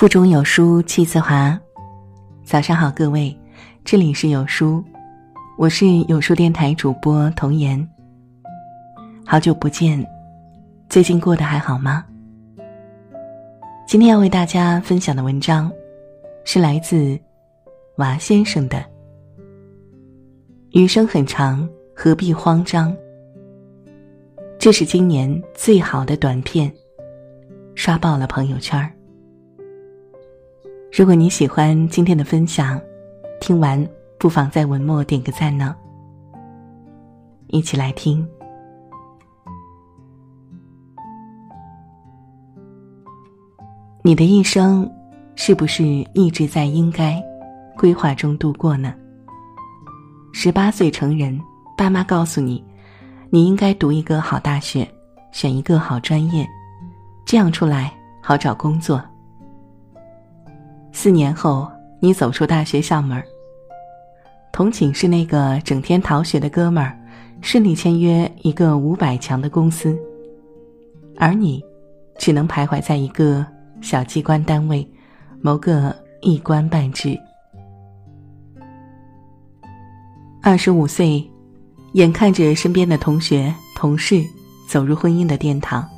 腹中有书气自华。早上好，各位，这里是有书，我是有书电台主播童言。好久不见，最近过得还好吗？今天要为大家分享的文章，是来自娃先生的。余生很长，何必慌张？这是今年最好的短片，刷爆了朋友圈儿。如果你喜欢今天的分享，听完不妨在文末点个赞呢。一起来听。你的一生是不是一直在应该规划中度过呢？十八岁成人，爸妈告诉你，你应该读一个好大学，选一个好专业，这样出来好找工作。四年后，你走出大学校门同寝室那个整天逃学的哥们儿，顺利签约一个五百强的公司，而你，只能徘徊在一个小机关单位，谋个一官半职。二十五岁，眼看着身边的同学、同事走入婚姻的殿堂，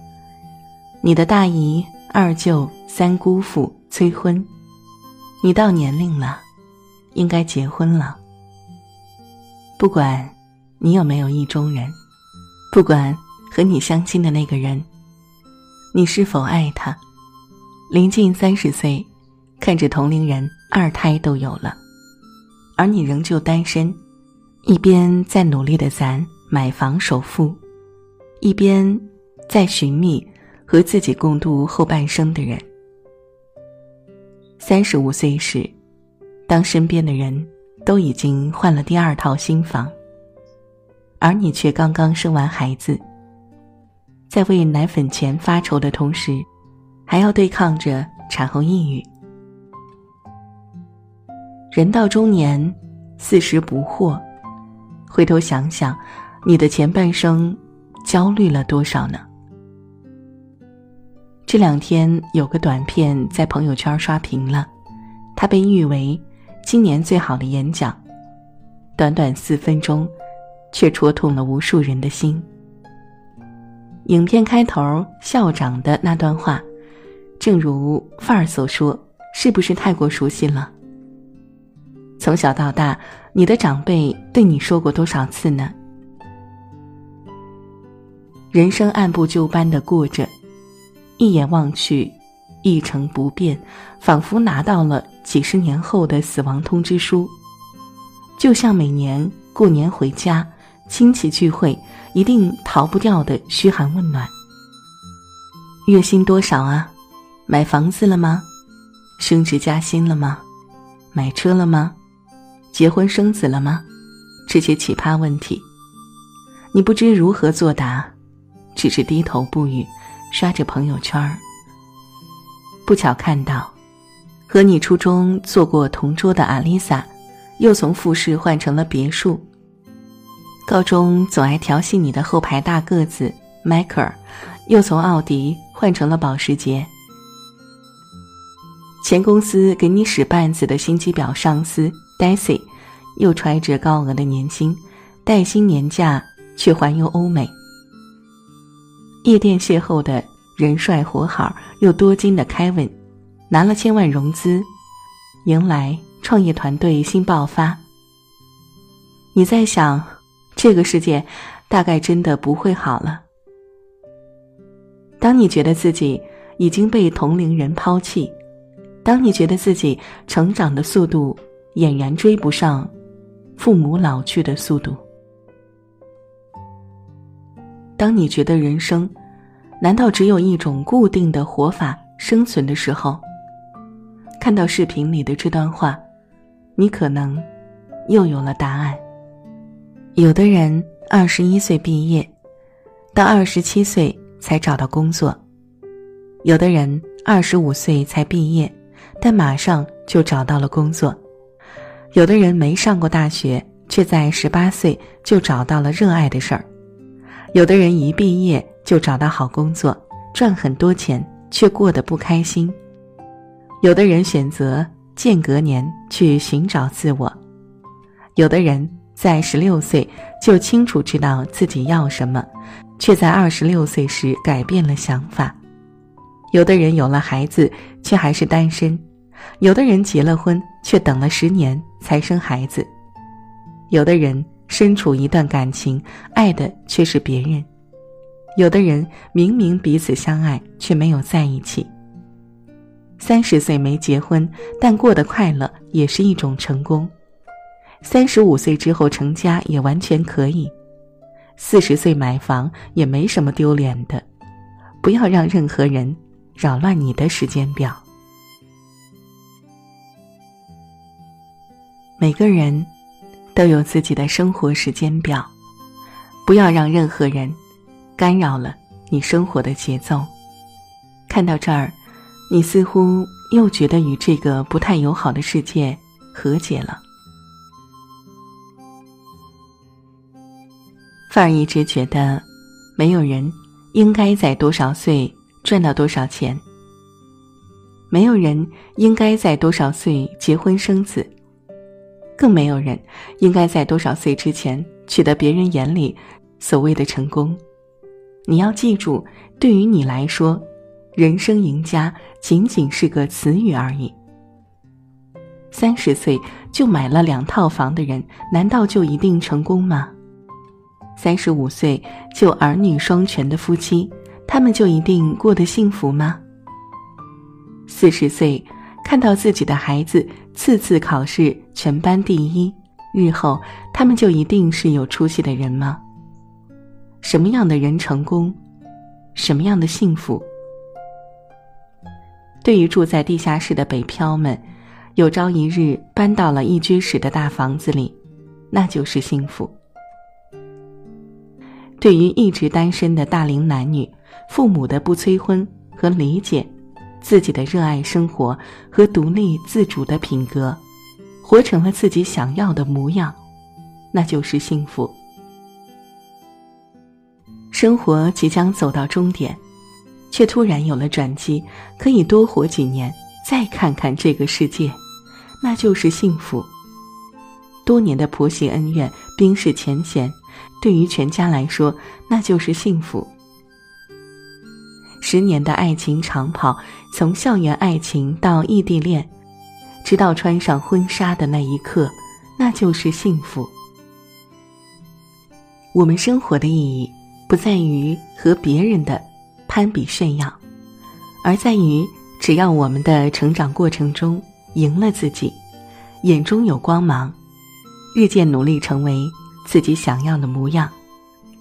你的大姨、二舅、三姑父催婚。你到年龄了，应该结婚了。不管你有没有意中人，不管和你相亲的那个人，你是否爱他，临近三十岁，看着同龄人二胎都有了，而你仍旧单身，一边在努力的攒买房首付，一边在寻觅和自己共度后半生的人。三十五岁时，当身边的人都已经换了第二套新房，而你却刚刚生完孩子，在为奶粉钱发愁的同时，还要对抗着产后抑郁。人到中年，四十不惑，回头想想，你的前半生焦虑了多少呢？这两天有个短片在朋友圈刷屏了，它被誉为今年最好的演讲。短短四分钟，却戳痛了无数人的心。影片开头校长的那段话，正如范儿所说，是不是太过熟悉了？从小到大，你的长辈对你说过多少次呢？人生按部就班的过着。一眼望去，一成不变，仿佛拿到了几十年后的死亡通知书。就像每年过年回家，亲戚聚会一定逃不掉的嘘寒问暖。月薪多少啊？买房子了吗？升职加薪了吗？买车了吗？结婚生子了吗？这些奇葩问题，你不知如何作答，只是低头不语。刷着朋友圈儿，不巧看到，和你初中坐过同桌的阿丽萨，又从复式换成了别墅。高中总爱调戏你的后排大个子迈克尔，又从奥迪换成了保时捷。前公司给你使绊子的心机婊上司 Daisy，又揣着高额的年薪，带薪年假去环游欧美。夜店邂逅的人帅活好又多金的 Kevin，拿了千万融资，迎来创业团队新爆发。你在想，这个世界大概真的不会好了。当你觉得自己已经被同龄人抛弃，当你觉得自己成长的速度俨然追不上父母老去的速度。当你觉得人生，难道只有一种固定的活法生存的时候？看到视频里的这段话，你可能又有了答案。有的人二十一岁毕业，到二十七岁才找到工作；有的人二十五岁才毕业，但马上就找到了工作；有的人没上过大学，却在十八岁就找到了热爱的事儿。有的人一毕业就找到好工作，赚很多钱，却过得不开心。有的人选择间隔年去寻找自我，有的人在十六岁就清楚知道自己要什么，却在二十六岁时改变了想法。有的人有了孩子，却还是单身；有的人结了婚，却等了十年才生孩子；有的人身处一段感情，爱的却是别人；有的人明明彼此相爱，却没有在一起。三十岁没结婚，但过得快乐也是一种成功；三十五岁之后成家也完全可以；四十岁买房也没什么丢脸的。不要让任何人。扰乱你的时间表。每个人都有自己的生活时间表，不要让任何人干扰了你生活的节奏。看到这儿，你似乎又觉得与这个不太友好的世界和解了。范儿一直觉得，没有人应该在多少岁。赚到多少钱？没有人应该在多少岁结婚生子，更没有人应该在多少岁之前取得别人眼里所谓的成功。你要记住，对于你来说，人生赢家仅仅是个词语而已。三十岁就买了两套房的人，难道就一定成功吗？三十五岁就儿女双全的夫妻。他们就一定过得幸福吗？四十岁看到自己的孩子次次考试全班第一，日后他们就一定是有出息的人吗？什么样的人成功？什么样的幸福？对于住在地下室的北漂们，有朝一日搬到了一居室的大房子里，那就是幸福。对于一直单身的大龄男女。父母的不催婚和理解，自己的热爱生活和独立自主的品格，活成了自己想要的模样，那就是幸福。生活即将走到终点，却突然有了转机，可以多活几年，再看看这个世界，那就是幸福。多年的婆媳恩怨、冰释前嫌，对于全家来说，那就是幸福。十年的爱情长跑，从校园爱情到异地恋，直到穿上婚纱的那一刻，那就是幸福。我们生活的意义，不在于和别人的攀比炫耀，而在于只要我们的成长过程中赢了自己，眼中有光芒，日渐努力成为自己想要的模样，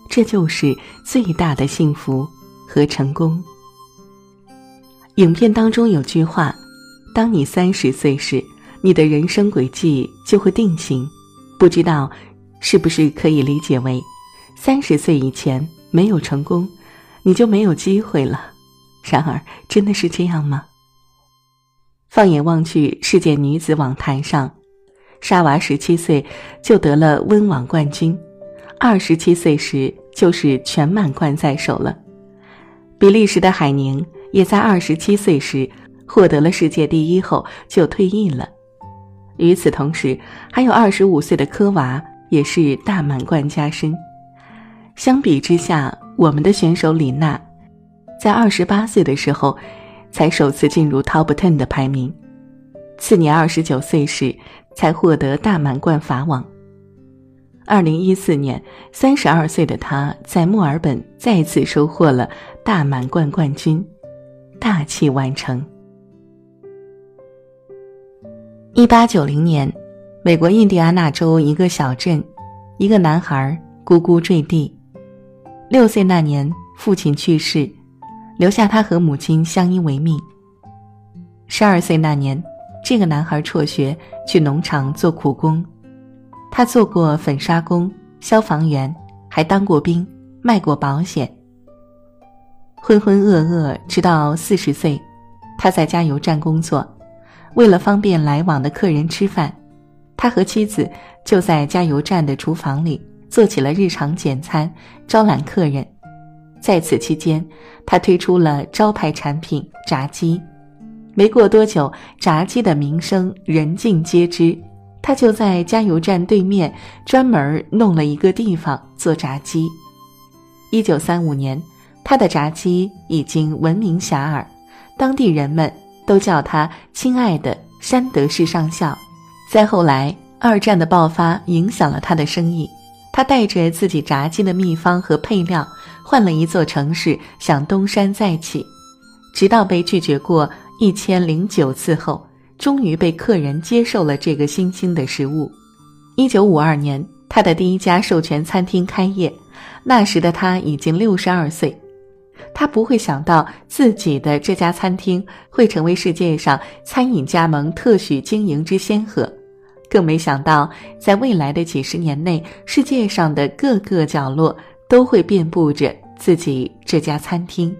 这就是最大的幸福和成功。影片当中有句话：“当你三十岁时，你的人生轨迹就会定型。”不知道是不是可以理解为，三十岁以前没有成功，你就没有机会了。然而，真的是这样吗？放眼望去，世界女子网坛上，莎娃十七岁就得了温网冠军，二十七岁时就是全满贯在手了。比利时的海宁。也在二十七岁时获得了世界第一后就退役了。与此同时，还有二十五岁的科娃也是大满贯加身。相比之下，我们的选手李娜，在二十八岁的时候才首次进入 Top Ten 的排名，次年二十九岁时才获得大满贯法网。二零一四年，三十二岁的她在墨尔本再次收获了大满贯冠军。大器晚成。一八九零年，美国印第安纳州一个小镇，一个男孩咕咕坠地。六岁那年，父亲去世，留下他和母亲相依为命。十二岁那年，这个男孩辍学去农场做苦工，他做过粉刷工、消防员，还当过兵，卖过保险。浑浑噩噩，直到四十岁，他在加油站工作。为了方便来往的客人吃饭，他和妻子就在加油站的厨房里做起了日常简餐，招揽客人。在此期间，他推出了招牌产品炸鸡。没过多久，炸鸡的名声人尽皆知，他就在加油站对面专门弄了一个地方做炸鸡。一九三五年，他的炸鸡已经闻名遐迩，当地人们都叫他“亲爱的山德士上校”。再后来，二战的爆发影响了他的生意，他带着自己炸鸡的秘方和配料，换了一座城市，想东山再起，直到被拒绝过一千零九次后，终于被客人接受了这个新兴的食物。一九五二年，他的第一家授权餐厅开业，那时的他已经六十二岁，他不会想到自己的这家餐厅会成为世界上餐饮加盟特许经营之先河。更没想到，在未来的几十年内，世界上的各个角落都会遍布着自己这家餐厅。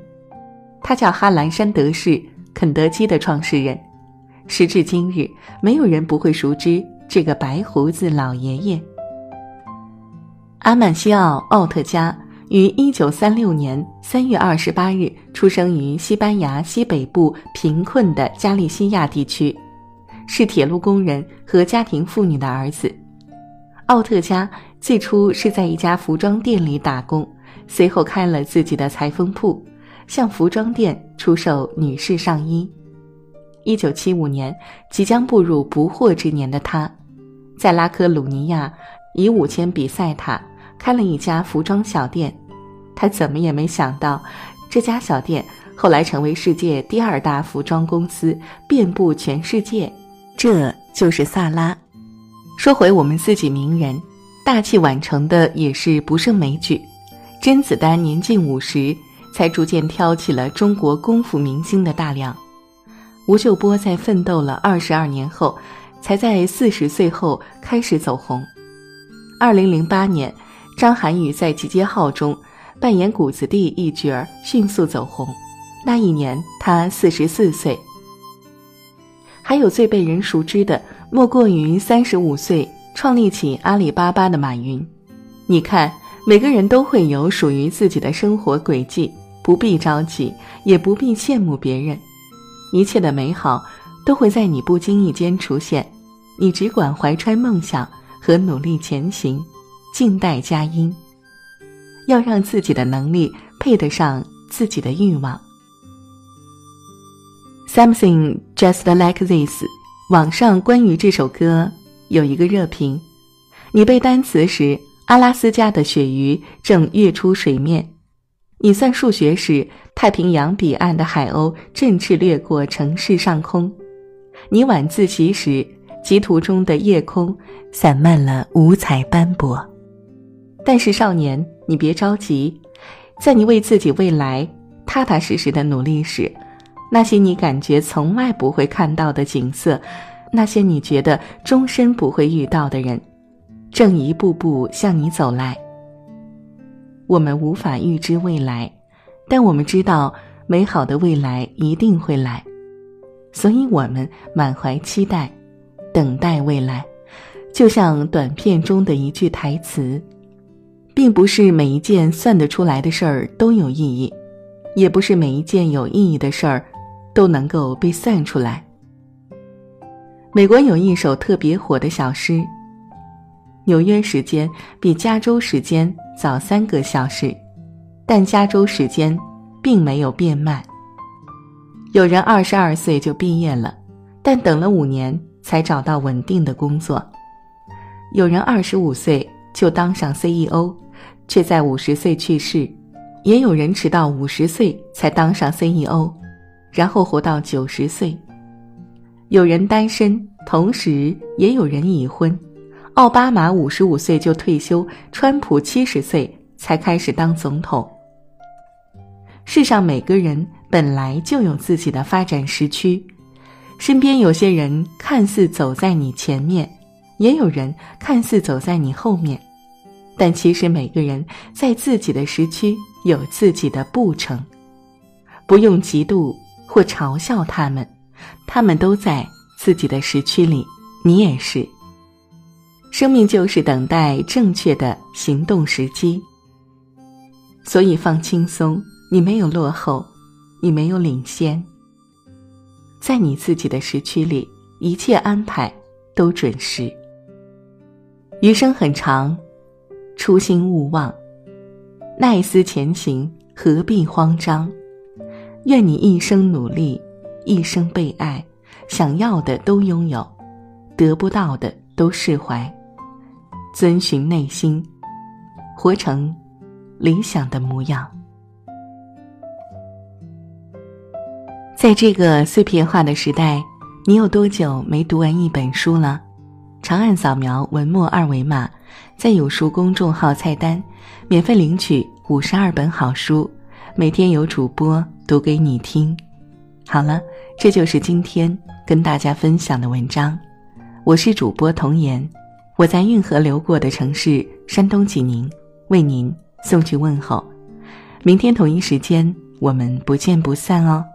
他叫哈兰·山德士，肯德基的创始人。时至今日，没有人不会熟知这个白胡子老爷爷。阿曼西奥·奥特加于一九三六年三月二十八日出生于西班牙西北部贫困的加利西亚地区。是铁路工人和家庭妇女的儿子，奥特加最初是在一家服装店里打工，随后开了自己的裁缝铺，向服装店出售女士上衣。一九七五年，即将步入不惑之年的他，在拉科鲁尼亚以五千比赛塔开了一家服装小店。他怎么也没想到，这家小店后来成为世界第二大服装公司，遍布全世界。这就是萨拉。说回我们自己名人，大器晚成的也是不胜枚举。甄子丹年近五十，才逐渐挑起了中国功夫明星的大梁。吴秀波在奋斗了二十二年后，才在四十岁后开始走红。二零零八年，张涵予在《集结号》中扮演谷子地一角，迅速走红。那一年他四十四岁。还有最被人熟知的，莫过于三十五岁创立起阿里巴巴的马云。你看，每个人都会有属于自己的生活轨迹，不必着急，也不必羡慕别人。一切的美好都会在你不经意间出现，你只管怀揣梦想和努力前行，静待佳音。要让自己的能力配得上自己的欲望。Something just like this。网上关于这首歌有一个热评：你背单词时，阿拉斯加的鳕鱼正跃出水面；你算数学时，太平洋彼岸的海鸥振翅掠过城市上空；你晚自习时，极途中的夜空散漫了五彩斑驳。但是少年，你别着急，在你为自己未来踏踏实实的努力时。那些你感觉从来不会看到的景色，那些你觉得终身不会遇到的人，正一步步向你走来。我们无法预知未来，但我们知道美好的未来一定会来，所以我们满怀期待，等待未来。就像短片中的一句台词：“并不是每一件算得出来的事儿都有意义，也不是每一件有意义的事儿。”都能够被算出来。美国有一首特别火的小诗：“纽约时间比加州时间早三个小时，但加州时间并没有变慢。”有人二十二岁就毕业了，但等了五年才找到稳定的工作；有人二十五岁就当上 CEO，却在五十岁去世；也有人迟到五十岁才当上 CEO。然后活到九十岁，有人单身，同时也有人已婚。奥巴马五十五岁就退休，川普七十岁才开始当总统。世上每个人本来就有自己的发展时区，身边有些人看似走在你前面，也有人看似走在你后面，但其实每个人在自己的时区有自己的步程，不用嫉妒。或嘲笑他们，他们都在自己的时区里，你也是。生命就是等待正确的行动时机，所以放轻松，你没有落后，你没有领先。在你自己的时区里，一切安排都准时。余生很长，初心勿忘，耐思前行，何必慌张？愿你一生努力，一生被爱，想要的都拥有，得不到的都释怀，遵循内心，活成理想的模样。在这个碎片化的时代，你有多久没读完一本书了？长按扫描文末二维码，在有书公众号菜单，免费领取五十二本好书，每天有主播读给你听。好了，这就是今天跟大家分享的文章。我是主播童言，我在运河流过的城市山东济宁，为您送去问候。明天同一时间，我们不见不散哦。